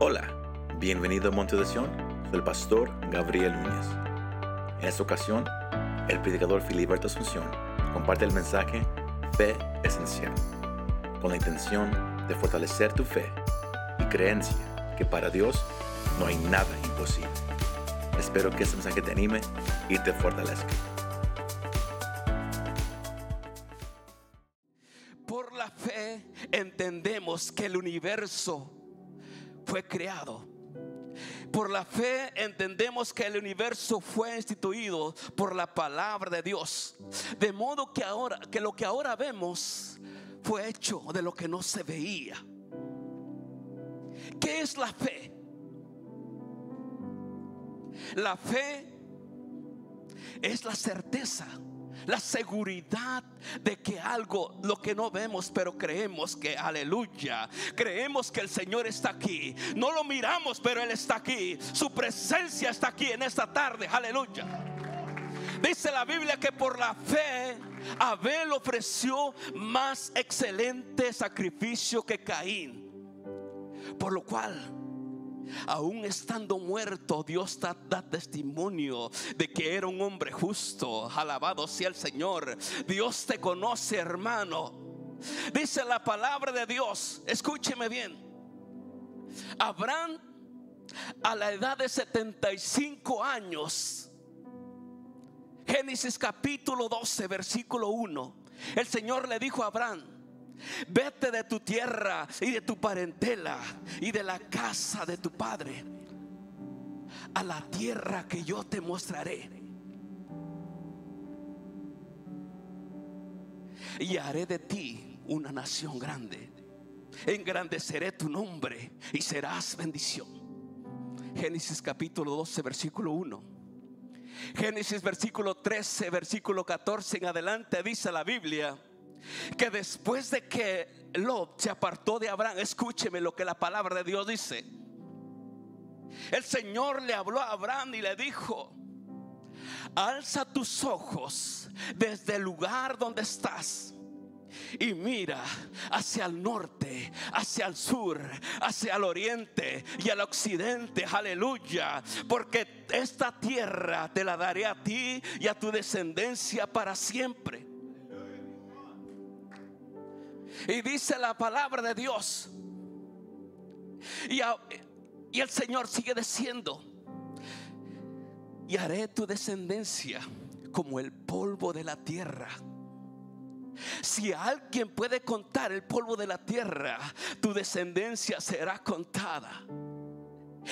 Hola, bienvenido a Monte de Sion, pastor Gabriel Núñez. En esta ocasión, el predicador Filiberto Asunción comparte el mensaje Fe Esencial, con la intención de fortalecer tu fe y creencia que para Dios no hay nada imposible. Espero que este mensaje te anime y te fortalezca. Por la fe entendemos que el universo fue creado. Por la fe entendemos que el universo fue instituido por la palabra de Dios. De modo que ahora que lo que ahora vemos fue hecho de lo que no se veía. ¿Qué es la fe? La fe es la certeza la seguridad de que algo, lo que no vemos, pero creemos que, aleluya, creemos que el Señor está aquí. No lo miramos, pero Él está aquí. Su presencia está aquí en esta tarde, aleluya. Dice la Biblia que por la fe Abel ofreció más excelente sacrificio que Caín. Por lo cual Aún estando muerto, Dios da, testimonio de que era un hombre justo. Alabado sea el Señor. Dios te conoce, hermano. Dice la palabra de Dios. Escúcheme bien. Abraham a la edad de 75 años. Génesis capítulo 12, versículo 1. El Señor le dijo a Abraham, Vete de tu tierra y de tu parentela y de la casa de tu padre a la tierra que yo te mostraré. Y haré de ti una nación grande. Engrandeceré tu nombre y serás bendición. Génesis capítulo 12, versículo 1. Génesis versículo 13, versículo 14 en adelante dice la Biblia que después de que Lot se apartó de Abraham, escúcheme lo que la palabra de Dios dice. El Señor le habló a Abraham y le dijo, alza tus ojos desde el lugar donde estás y mira hacia el norte, hacia el sur, hacia el oriente y al occidente. Aleluya. Porque esta tierra te la daré a ti y a tu descendencia para siempre. Y dice la palabra de Dios. Y, y el Señor sigue diciendo, y haré tu descendencia como el polvo de la tierra. Si alguien puede contar el polvo de la tierra, tu descendencia será contada.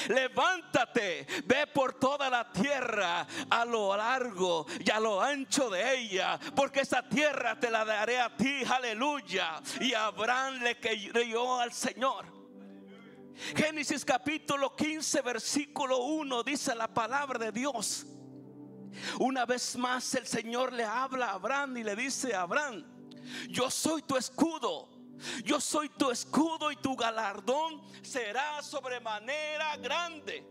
Levántate, ve por toda la tierra a lo largo y a lo ancho de ella, porque esa tierra te la daré a ti, aleluya. Y Abraham le creyó al Señor. Génesis capítulo 15, versículo 1 dice la palabra de Dios. Una vez más el Señor le habla a Abraham y le dice Abraham, yo soy tu escudo yo soy tu escudo y tu galardón será sobremanera grande.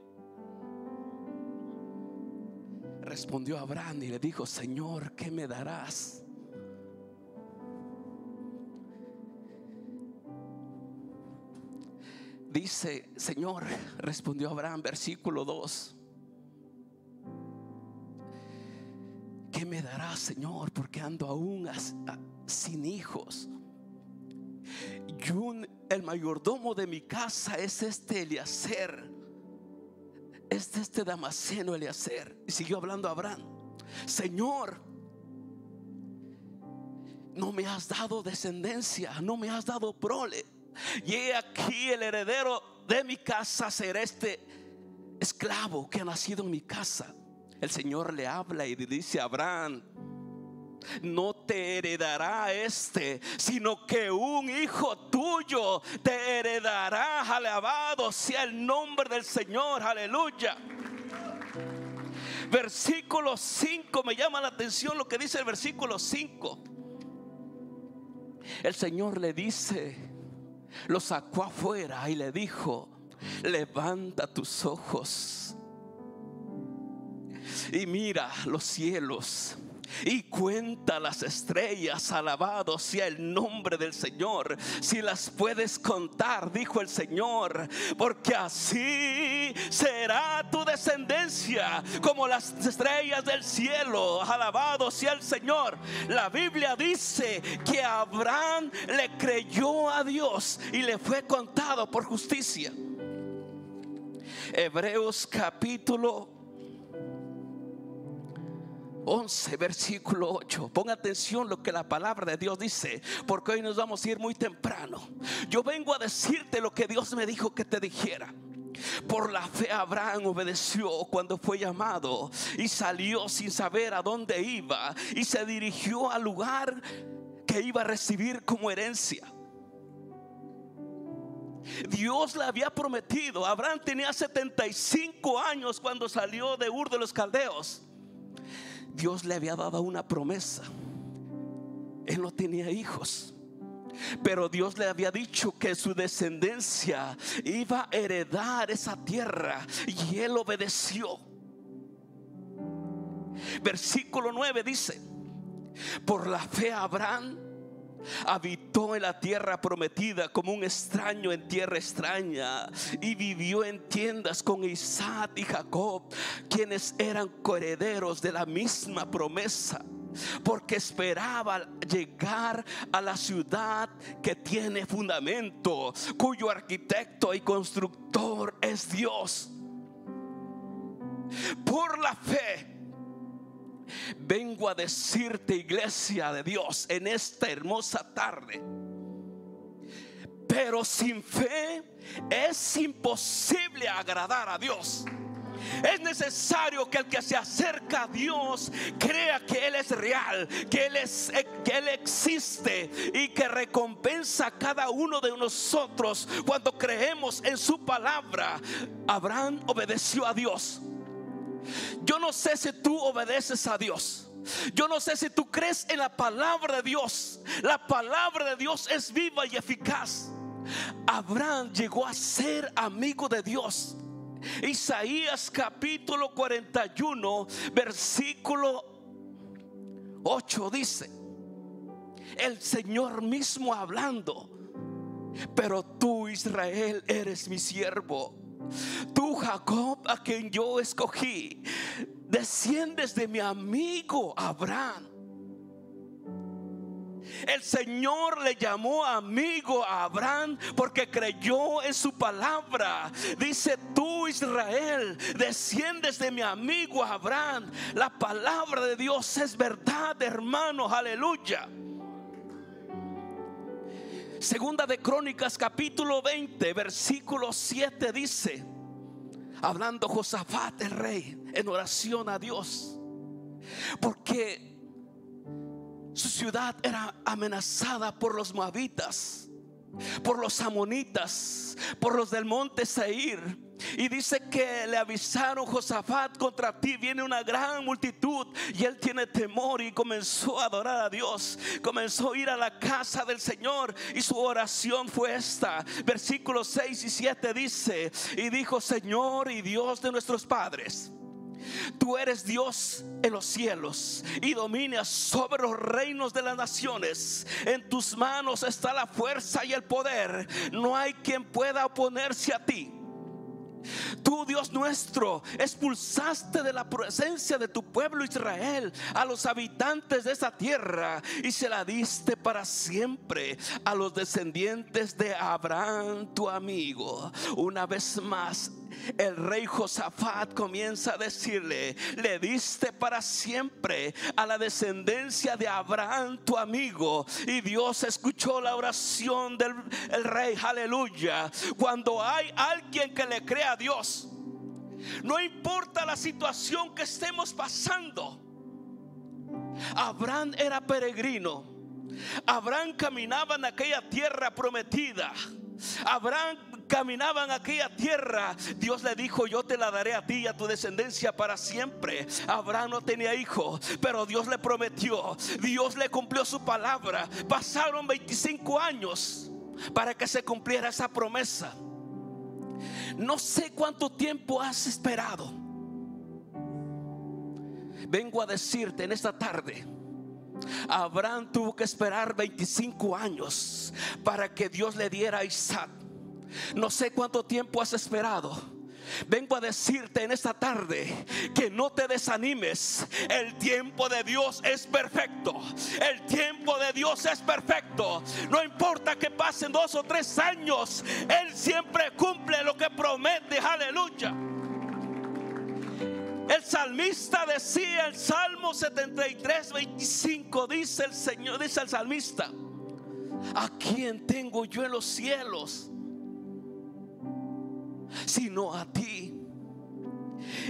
Respondió Abraham y le dijo, Señor, ¿qué me darás? Dice, Señor, respondió Abraham, versículo 2. ¿Qué me darás, Señor? Porque ando aún sin hijos el mayordomo de mi casa es este Eliacer. Es este Damasceno Eliacer. Y siguió hablando Abraham. Señor, no me has dado descendencia, no me has dado prole. Y he aquí el heredero de mi casa será este esclavo que ha nacido en mi casa. El Señor le habla y le dice a Abraham, no te heredará este, sino que un hijo tuyo te heredará. Alabado sea el nombre del Señor, aleluya. Versículo 5, me llama la atención lo que dice el versículo 5. El Señor le dice, lo sacó afuera y le dijo, levanta tus ojos y mira los cielos y cuenta las estrellas, alabado sea el nombre del Señor. Si las puedes contar, dijo el Señor, porque así será tu descendencia como las estrellas del cielo. Alabado sea el Señor. La Biblia dice que Abraham le creyó a Dios y le fue contado por justicia. Hebreos capítulo 11, versículo 8. Ponga atención lo que la palabra de Dios dice, porque hoy nos vamos a ir muy temprano. Yo vengo a decirte lo que Dios me dijo que te dijera. Por la fe Abraham obedeció cuando fue llamado y salió sin saber a dónde iba y se dirigió al lugar que iba a recibir como herencia. Dios le había prometido, Abraham tenía 75 años cuando salió de Ur de los Caldeos. Dios le había dado una promesa. Él no tenía hijos. Pero Dios le había dicho que su descendencia iba a heredar esa tierra y él obedeció. Versículo 9 dice, por la fe Abraham habitó en la tierra prometida como un extraño en tierra extraña y vivió en tiendas con Isaac y Jacob, quienes eran coherederos de la misma promesa porque esperaba llegar a la ciudad que tiene fundamento, cuyo arquitecto y constructor es Dios. Por la fe Vengo a decirte, iglesia de Dios, en esta hermosa tarde. Pero sin fe es imposible agradar a Dios. Es necesario que el que se acerca a Dios crea que Él es real, que Él, es, que Él existe y que recompensa a cada uno de nosotros cuando creemos en su palabra. Abraham obedeció a Dios. Yo no sé si tú obedeces a Dios. Yo no sé si tú crees en la palabra de Dios. La palabra de Dios es viva y eficaz. Abraham llegó a ser amigo de Dios. Isaías capítulo 41, versículo 8 dice, el Señor mismo hablando, pero tú Israel eres mi siervo Tú, Jacob, a quien yo escogí, desciendes de mi amigo Abraham. El Señor le llamó amigo a Abraham porque creyó en su palabra. Dice tú Israel, desciendes de mi amigo Abraham. La palabra de Dios es verdad, hermanos, aleluya. Segunda de Crónicas capítulo 20, versículo 7 dice, hablando Josafat el rey en oración a Dios, porque su ciudad era amenazada por los moabitas, por los amonitas, por los del monte Seir y dice que le avisaron, Josafat, contra ti viene una gran multitud. Y él tiene temor y comenzó a adorar a Dios. Comenzó a ir a la casa del Señor. Y su oración fue esta. Versículos 6 y 7 dice, y dijo, Señor y Dios de nuestros padres. Tú eres Dios en los cielos y dominas sobre los reinos de las naciones. En tus manos está la fuerza y el poder. No hay quien pueda oponerse a ti. Tú, Dios nuestro, expulsaste de la presencia de tu pueblo Israel a los habitantes de esa tierra y se la diste para siempre a los descendientes de Abraham, tu amigo. Una vez más, el rey Josafat comienza a decirle, le diste para siempre a la descendencia de Abraham, tu amigo. Y Dios escuchó la oración del rey, aleluya. Cuando hay alguien que le crea Dios, no importa la situación que estemos pasando. Abraham era peregrino. Abraham caminaba en aquella tierra prometida. Abraham caminaba en aquella tierra, Dios le dijo, yo te la daré a ti y a tu descendencia para siempre. Abraham no tenía hijo, pero Dios le prometió, Dios le cumplió su palabra. Pasaron 25 años para que se cumpliera esa promesa. No sé cuánto tiempo has esperado. vengo a decirte en esta tarde, Abraham tuvo que esperar 25 años para que Dios le diera a Isaac. No sé cuánto tiempo has esperado. Vengo a decirte en esta tarde que no te desanimes. El tiempo de Dios es perfecto. El tiempo de Dios es perfecto. No importa que pasen dos o tres años, Él siempre cumple lo que promete. Aleluya. El salmista decía, el Salmo 73, 25, dice el Señor, dice el salmista, ¿a quién tengo yo en los cielos? Sino a ti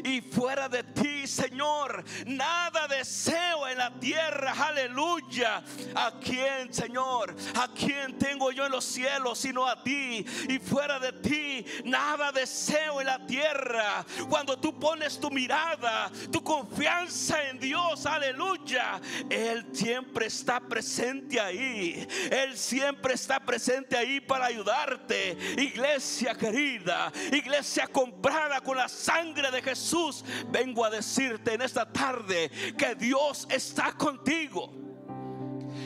y fuera de ti, Señor, nada deseo en la tierra. Aleluya. ¿A quién, Señor? ¿A quién tengo yo en los cielos sino a ti? Y fuera de ti, nada deseo en la tierra. Cuando tú pones tu mirada, tu confianza en Dios, aleluya, Él siempre está presente ahí. Él siempre está presente ahí para ayudarte. Iglesia querida, iglesia comprada con la sangre de Jesús, vengo a decirte en esta tarde que Dios está contigo.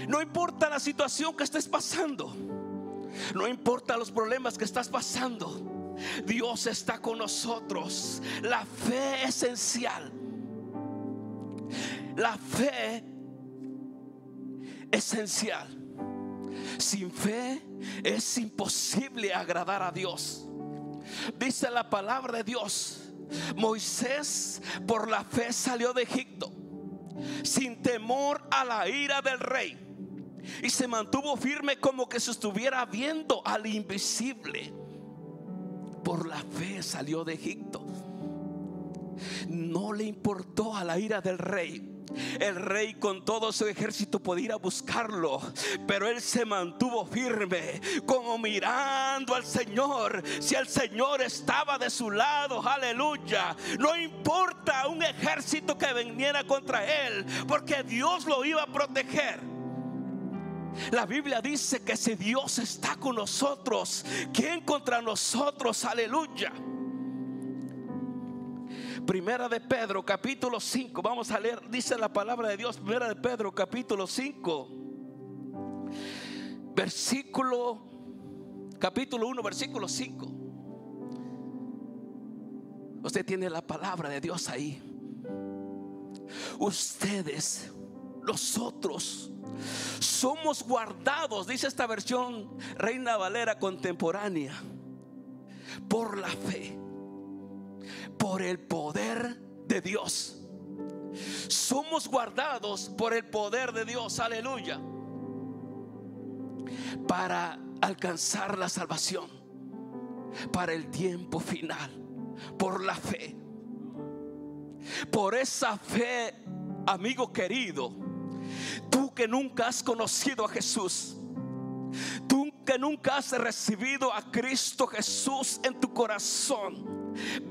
No importa la situación que estés pasando. No importa los problemas que estás pasando. Dios está con nosotros. La fe esencial. La fe esencial. Sin fe es imposible agradar a Dios. Dice la palabra de Dios Moisés por la fe salió de Egipto sin temor a la ira del rey y se mantuvo firme como que se estuviera viendo al invisible. Por la fe salió de Egipto. No le importó a la ira del rey el rey con todo su ejército podía ir a buscarlo, pero él se mantuvo firme, como mirando al Señor. Si el Señor estaba de su lado, aleluya. No importa un ejército que viniera contra él, porque Dios lo iba a proteger. La Biblia dice que si Dios está con nosotros, ¿quién contra nosotros? Aleluya. Primera de Pedro, capítulo 5. Vamos a leer, dice la palabra de Dios. Primera de Pedro, capítulo 5. Versículo, capítulo 1, versículo 5. Usted tiene la palabra de Dios ahí. Ustedes, nosotros, somos guardados, dice esta versión Reina Valera contemporánea, por la fe por el poder de Dios. Somos guardados por el poder de Dios, aleluya, para alcanzar la salvación, para el tiempo final, por la fe. Por esa fe, amigo querido, tú que nunca has conocido a Jesús, tú que nunca has recibido a Cristo Jesús en tu corazón,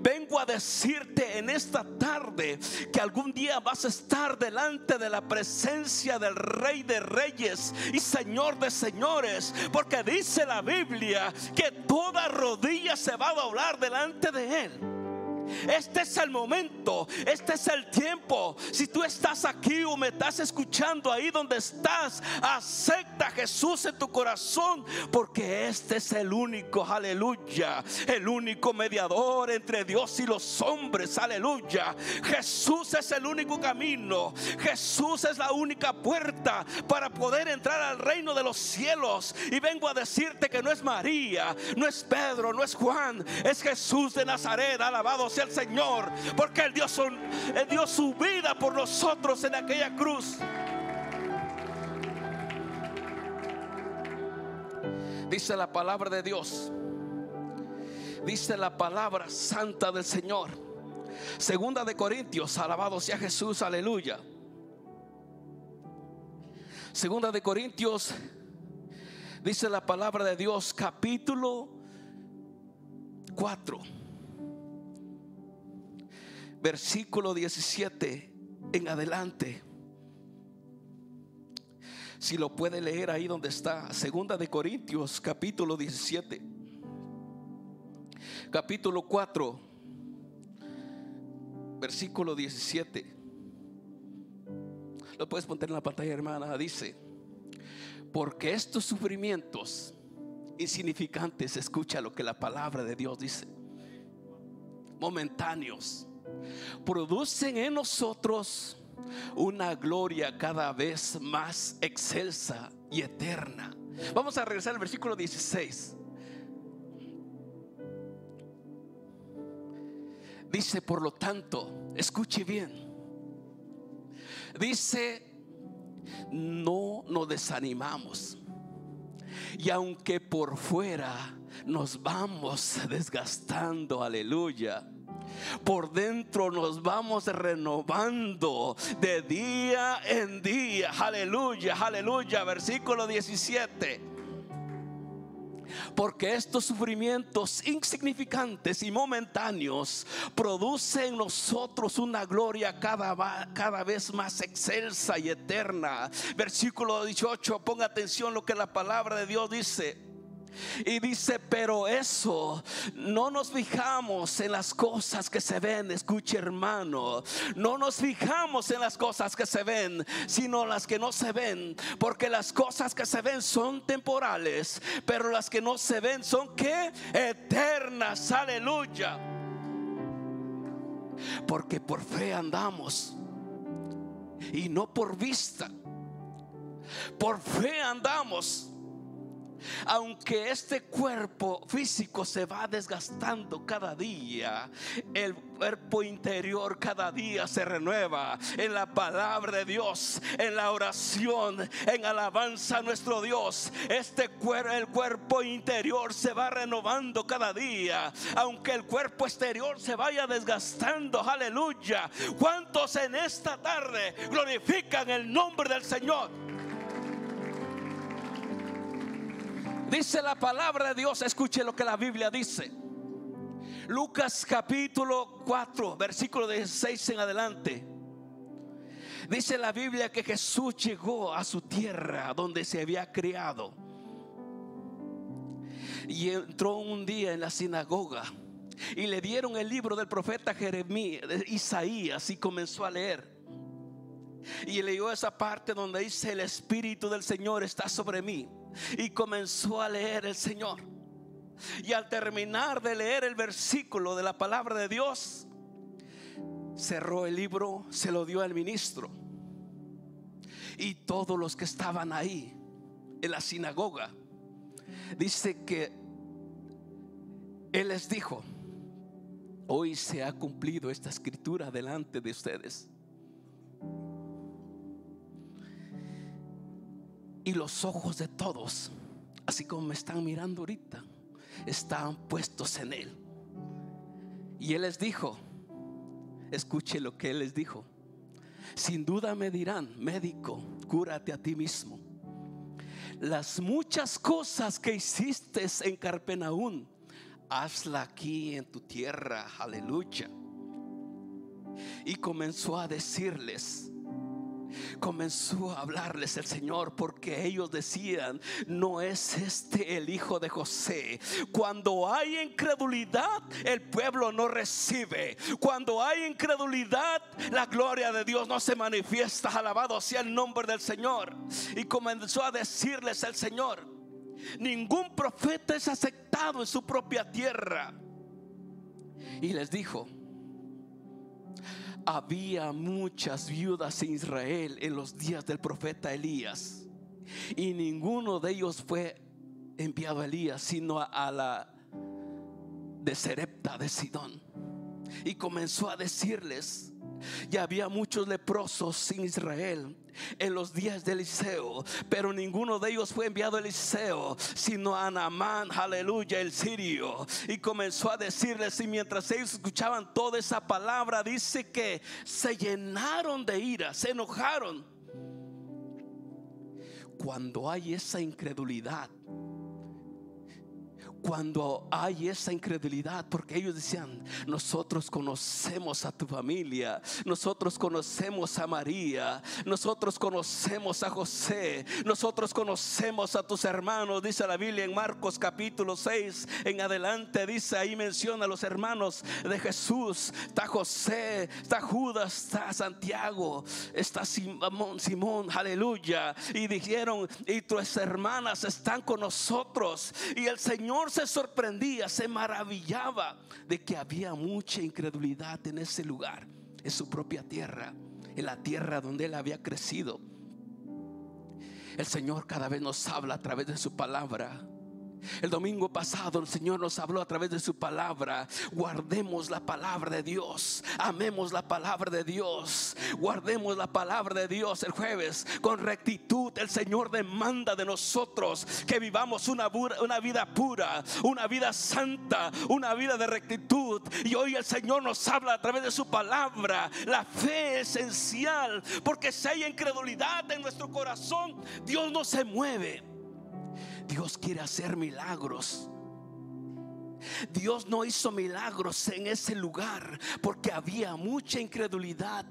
Vengo a decirte en esta tarde que algún día vas a estar delante de la presencia del Rey de Reyes y Señor de Señores, porque dice la Biblia que toda rodilla se va a doblar delante de Él. Este es el momento, este es el tiempo. Si tú estás aquí o me estás escuchando ahí donde estás, acepta a Jesús en tu corazón, porque este es el único, aleluya, el único mediador entre Dios y los hombres, aleluya. Jesús es el único camino, Jesús es la única puerta para poder entrar al reino de los cielos. Y vengo a decirte que no es María, no es Pedro, no es Juan, es Jesús de Nazaret, alabado sea el Señor, porque Él dio, dio su vida por nosotros en aquella cruz. Dice la palabra de Dios. Dice la palabra santa del Señor. Segunda de Corintios, alabado sea Jesús, aleluya. Segunda de Corintios, dice la palabra de Dios, capítulo 4 versículo 17 en adelante. Si lo puede leer ahí donde está, Segunda de Corintios, capítulo 17. Capítulo 4, versículo 17. Lo puedes poner en la pantalla, hermana. Dice, porque estos sufrimientos insignificantes, escucha lo que la palabra de Dios dice, momentáneos, producen en nosotros una gloria cada vez más excelsa y eterna. Vamos a regresar al versículo 16. Dice, por lo tanto, escuche bien. Dice, no nos desanimamos. Y aunque por fuera nos vamos desgastando, aleluya. Por dentro nos vamos renovando de día en día. Aleluya, aleluya. Versículo 17. Porque estos sufrimientos insignificantes y momentáneos producen en nosotros una gloria cada, cada vez más excelsa y eterna. Versículo 18, ponga atención lo que la palabra de Dios dice. Y dice, pero eso no nos fijamos en las cosas que se ven, escuche hermano, no nos fijamos en las cosas que se ven, sino las que no se ven, porque las cosas que se ven son temporales, pero las que no se ven son que eternas, aleluya. Porque por fe andamos y no por vista. Por fe andamos aunque este cuerpo físico se va desgastando cada día, el cuerpo interior cada día se renueva en la palabra de Dios, en la oración, en alabanza a nuestro Dios. Este cuerpo, el cuerpo interior se va renovando cada día, aunque el cuerpo exterior se vaya desgastando. Aleluya. ¿Cuántos en esta tarde glorifican el nombre del Señor? Dice la palabra de Dios, escuche lo que la Biblia dice. Lucas capítulo 4, versículo 16 en adelante. Dice la Biblia que Jesús llegó a su tierra donde se había criado. Y entró un día en la sinagoga y le dieron el libro del profeta Jeremías, Isaías, y comenzó a leer. Y leyó esa parte donde dice, el Espíritu del Señor está sobre mí y comenzó a leer el Señor. Y al terminar de leer el versículo de la palabra de Dios, cerró el libro, se lo dio al ministro. Y todos los que estaban ahí en la sinagoga, dice que Él les dijo, hoy se ha cumplido esta escritura delante de ustedes. Y los ojos de todos, así como me están mirando ahorita, están puestos en Él. Y Él les dijo, escuche lo que Él les dijo. Sin duda me dirán, médico, cúrate a ti mismo. Las muchas cosas que hiciste en Carpenaún, hazla aquí en tu tierra, aleluya. Y comenzó a decirles, comenzó a hablarles el Señor porque ellos decían, no es este el hijo de José. Cuando hay incredulidad, el pueblo no recibe. Cuando hay incredulidad, la gloria de Dios no se manifiesta. Alabado sea el nombre del Señor. Y comenzó a decirles el Señor, ningún profeta es aceptado en su propia tierra. Y les dijo, había muchas viudas en Israel en los días del profeta Elías. Y ninguno de ellos fue enviado a Elías, sino a, la de Serepta de Sidón. Y comenzó a decirles, ya había muchos leprosos en Israel en los días de Eliseo, pero ninguno de ellos fue enviado a Eliseo, sino a Anamán, aleluya, el sirio. Y comenzó a decirles, y mientras ellos escuchaban toda esa palabra, dice que se llenaron de ira, se enojaron. Cuando hay esa incredulidad, cuando hay esa incredulidad, porque ellos decían, nosotros conocemos a tu familia, nosotros conocemos a María, nosotros conocemos a José, nosotros conocemos a tus hermanos, dice la Biblia en Marcos capítulo 6 en adelante, dice ahí menciona a los hermanos de Jesús, está José, está Judas, está Santiago, está Simón, Simón, aleluya, y dijeron, y tus hermanas están con nosotros, y el Señor se sorprendía, se maravillaba de que había mucha incredulidad en ese lugar, en su propia tierra, en la tierra donde él había crecido. El Señor cada vez nos habla a través de su palabra. El domingo pasado el Señor nos habló a través de su palabra. Guardemos la palabra de Dios. Amemos la palabra de Dios. Guardemos la palabra de Dios el jueves con rectitud. El Señor demanda de nosotros que vivamos una, vida pura, una vida santa, una vida de rectitud. Y hoy el Señor nos habla a través de su palabra. La fe es esencial porque si hay incredulidad en nuestro corazón, Dios no se mueve. Dios quiere hacer milagros. Dios no hizo milagros en ese lugar porque había mucha incredulidad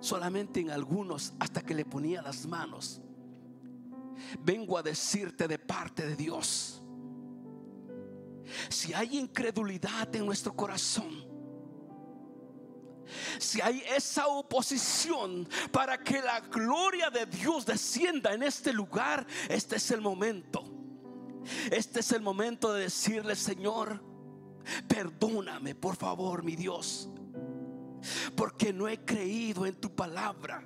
solamente en algunos hasta que le ponía las manos. Vengo a decirte de parte de Dios. Si hay incredulidad en nuestro corazón, si hay esa oposición para que la gloria de Dios descienda en este lugar, este es el momento este es el momento de decirle, Señor, perdóname, por favor, mi Dios, porque no he creído en tu palabra.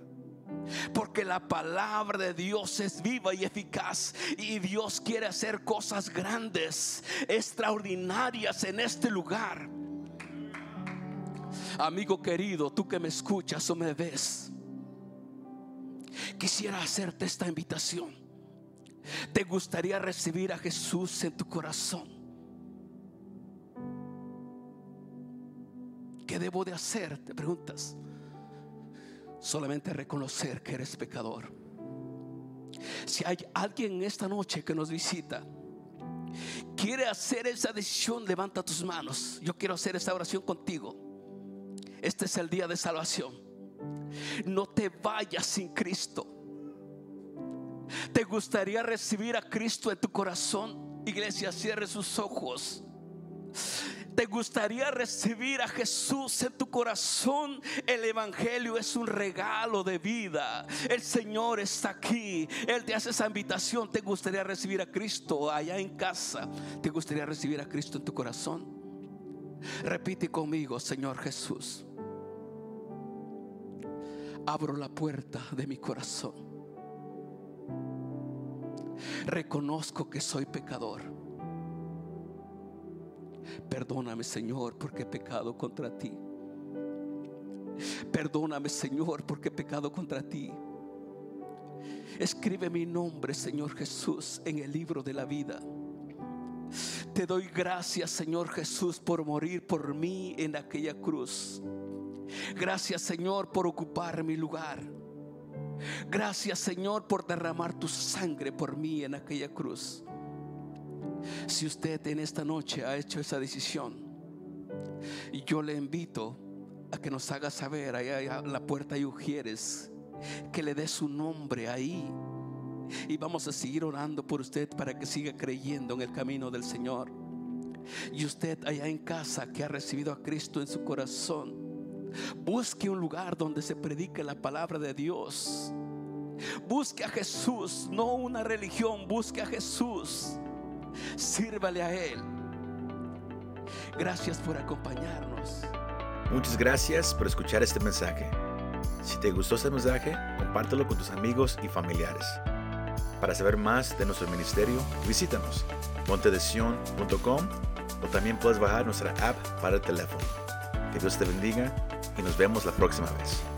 Porque la palabra de Dios es viva y eficaz y Dios quiere hacer cosas grandes, extraordinarias en este lugar. Amigo querido, tú que me escuchas o me ves, quisiera hacerte esta invitación. ¿Te gustaría recibir a Jesús en tu corazón? ¿Qué debo de hacer? Te preguntas. Solamente reconocer que eres pecador. Si hay alguien en esta noche que nos visita, quiere hacer esa decisión, levanta tus manos. Yo quiero hacer esta oración contigo. Este es el día de salvación. No te vayas sin Cristo. ¿Te gustaría recibir a Cristo en tu corazón? Iglesia, cierre sus ojos. ¿Te gustaría recibir a Jesús en tu corazón? El Evangelio es un regalo de vida. El Señor está aquí. Él te hace esa invitación. ¿Te gustaría recibir a Cristo allá en casa? ¿Te gustaría recibir a Cristo en tu corazón? Repite conmigo, Señor Jesús. Abro la puerta de mi corazón Reconozco que soy pecador. Perdóname, Señor, porque he pecado contra ti. Perdóname, Señor, porque he pecado contra ti. Escribe mi nombre, Señor Jesús, en el libro de la vida. Te doy gracias, Señor Jesús, por morir por mí en aquella cruz. Gracias, Señor, por ocupar mi lugar. Gracias Señor por derramar tu sangre por mí en aquella cruz. Si usted en esta noche ha hecho esa decisión, yo le invito a que nos haga saber allá la puerta de Ujieres, que le dé su nombre ahí. Y vamos a seguir orando por usted para que siga creyendo en el camino del Señor. Y usted allá en casa que ha recibido a Cristo en su corazón, Busque un lugar donde se predique la palabra de Dios. Busque a Jesús, no una religión, busque a Jesús. Sírvale a Él. Gracias por acompañarnos. Muchas gracias por escuchar este mensaje. Si te gustó este mensaje, compártelo con tus amigos y familiares. Para saber más de nuestro ministerio, visítanos montedesion.com o también puedes bajar nuestra app para el teléfono. Que Dios te bendiga y nos vemos la próxima vez.